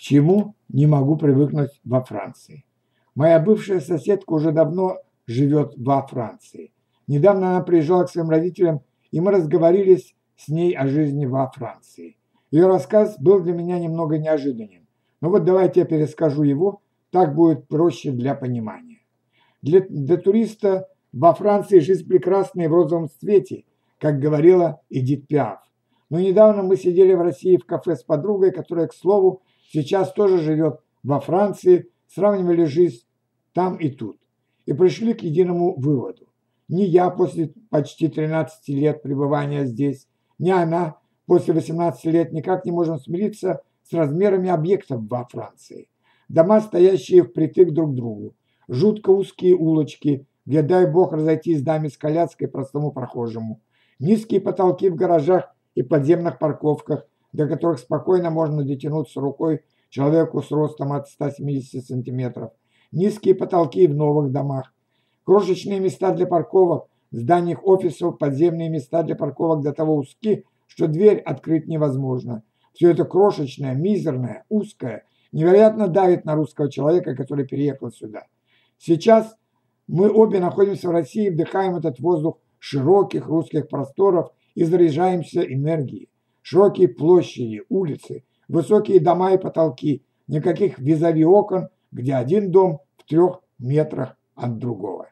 чему не могу привыкнуть во Франции. Моя бывшая соседка уже давно живет во Франции. Недавно она приезжала к своим родителям, и мы разговорились с ней о жизни во Франции. Ее рассказ был для меня немного неожиданен. Но вот давайте я перескажу его, так будет проще для понимания. Для, для туриста во Франции жизнь прекрасная в розовом цвете, как говорила Эдит Пиаф. Но недавно мы сидели в России в кафе с подругой, которая, к слову, сейчас тоже живет во Франции, сравнивали жизнь там и тут. И пришли к единому выводу. Ни я после почти 13 лет пребывания здесь, ни она после 18 лет никак не можем смириться с размерами объектов во Франции. Дома, стоящие впритык друг к другу, жутко узкие улочки, где, дай бог, разойтись даме с коляской простому прохожему, низкие потолки в гаражах и подземных парковках, до которых спокойно можно дотянуться рукой человеку с ростом от 170 сантиметров, низкие потолки в новых домах, крошечные места для парковок в зданиях офисов, подземные места для парковок до того узки, что дверь открыть невозможно. Все это крошечное, мизерное, узкое, невероятно давит на русского человека, который переехал сюда. Сейчас мы обе находимся в России вдыхаем этот воздух широких русских просторов и заряжаемся энергией. Широкие площади, улицы, высокие дома и потолки, никаких визави окон, где один дом в трех метрах от другого.